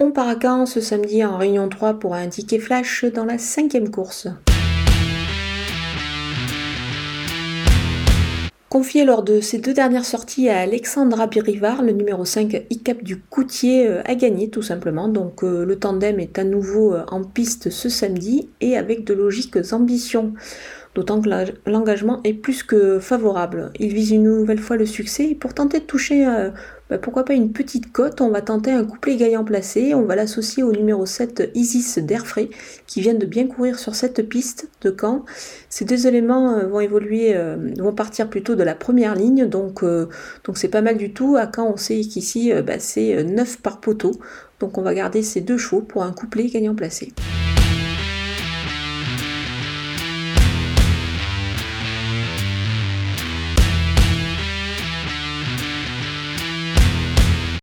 On part à Caen ce samedi en Réunion 3 pour un ticket flash dans la cinquième course. Confié lors de ses deux dernières sorties à Alexandra Birivard, le numéro 5 ICAP du Coutier euh, a gagné tout simplement. Donc euh, le tandem est à nouveau euh, en piste ce samedi et avec de logiques ambitions d'autant que l'engagement est plus que favorable. Il vise une nouvelle fois le succès pour tenter de toucher, euh, bah, pourquoi pas une petite cote, on va tenter un couplet gagnant placé, on va l'associer au numéro 7 Isis d'Airfray qui vient de bien courir sur cette piste de Caen. Ces deux éléments euh, vont évoluer, euh, vont partir plutôt de la première ligne, donc donc c'est pas mal du tout. À Caen, on sait qu'ici bah, c'est 9 par poteau, donc on va garder ces deux chevaux pour un couplet gagnant placé.